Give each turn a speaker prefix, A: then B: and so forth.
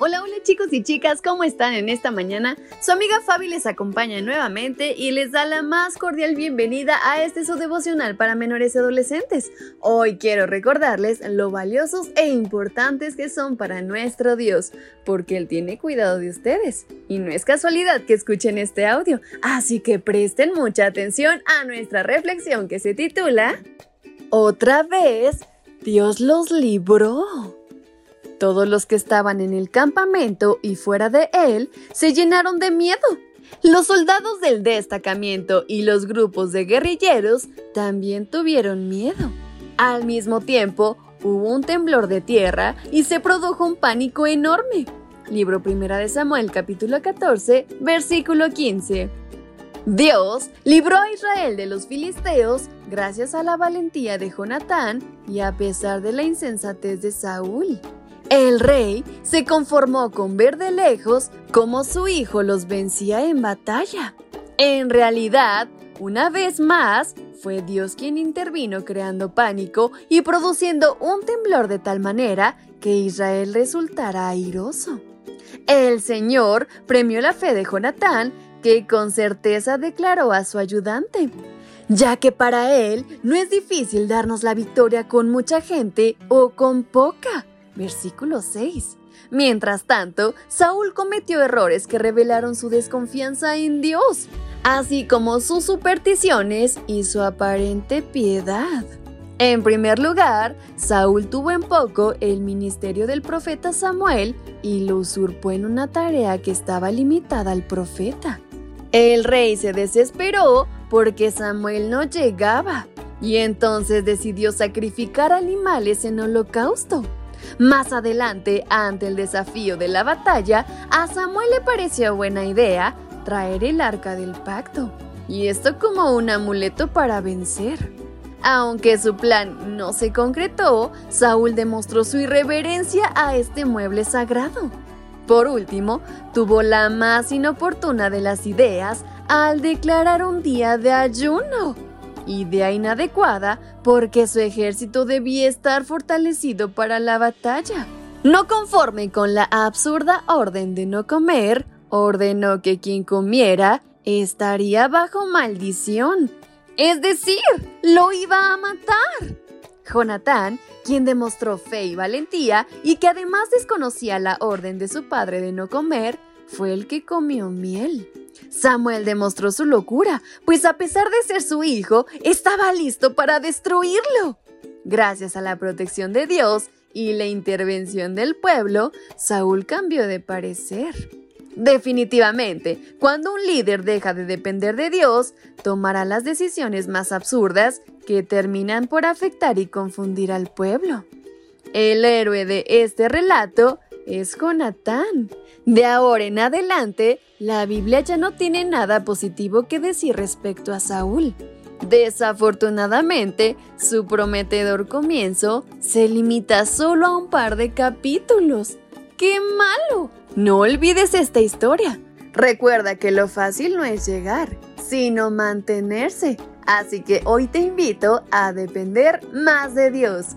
A: Hola, hola chicos y chicas, ¿cómo están en esta mañana? Su amiga Fabi les acompaña nuevamente y les da la más cordial bienvenida a este su devocional para menores y adolescentes. Hoy quiero recordarles lo valiosos e importantes que son para nuestro Dios, porque Él tiene cuidado de ustedes. Y no es casualidad que escuchen este audio, así que presten mucha atención a nuestra reflexión que se titula Otra vez, Dios los libró. Todos los que estaban en el campamento y fuera de él se llenaron de miedo. Los soldados del destacamento y los grupos de guerrilleros también tuvieron miedo. Al mismo tiempo, hubo un temblor de tierra y se produjo un pánico enorme. Libro Primera de Samuel capítulo 14, versículo 15. Dios libró a Israel de los filisteos gracias a la valentía de Jonatán y a pesar de la insensatez de Saúl. El rey se conformó con ver de lejos cómo su hijo los vencía en batalla. En realidad, una vez más, fue Dios quien intervino creando pánico y produciendo un temblor de tal manera que Israel resultara airoso. El Señor premió la fe de Jonatán, que con certeza declaró a su ayudante, ya que para él no es difícil darnos la victoria con mucha gente o con poca. Versículo 6. Mientras tanto, Saúl cometió errores que revelaron su desconfianza en Dios, así como sus supersticiones y su aparente piedad. En primer lugar, Saúl tuvo en poco el ministerio del profeta Samuel y lo usurpó en una tarea que estaba limitada al profeta. El rey se desesperó porque Samuel no llegaba y entonces decidió sacrificar animales en holocausto. Más adelante, ante el desafío de la batalla, a Samuel le pareció buena idea traer el arca del pacto, y esto como un amuleto para vencer. Aunque su plan no se concretó, Saúl demostró su irreverencia a este mueble sagrado. Por último, tuvo la más inoportuna de las ideas al declarar un día de ayuno idea inadecuada porque su ejército debía estar fortalecido para la batalla. No conforme con la absurda orden de no comer, ordenó que quien comiera estaría bajo maldición. Es decir, lo iba a matar. Jonatán, quien demostró fe y valentía y que además desconocía la orden de su padre de no comer, fue el que comió miel. Samuel demostró su locura, pues a pesar de ser su hijo, estaba listo para destruirlo. Gracias a la protección de Dios y la intervención del pueblo, Saúl cambió de parecer. Definitivamente, cuando un líder deja de depender de Dios, tomará las decisiones más absurdas que terminan por afectar y confundir al pueblo. El héroe de este relato es Jonatán. De ahora en adelante, la Biblia ya no tiene nada positivo que decir respecto a Saúl. Desafortunadamente, su prometedor comienzo se limita solo a un par de capítulos. ¡Qué malo! No olvides esta historia. Recuerda que lo fácil no es llegar, sino mantenerse. Así que hoy te invito a depender más de Dios.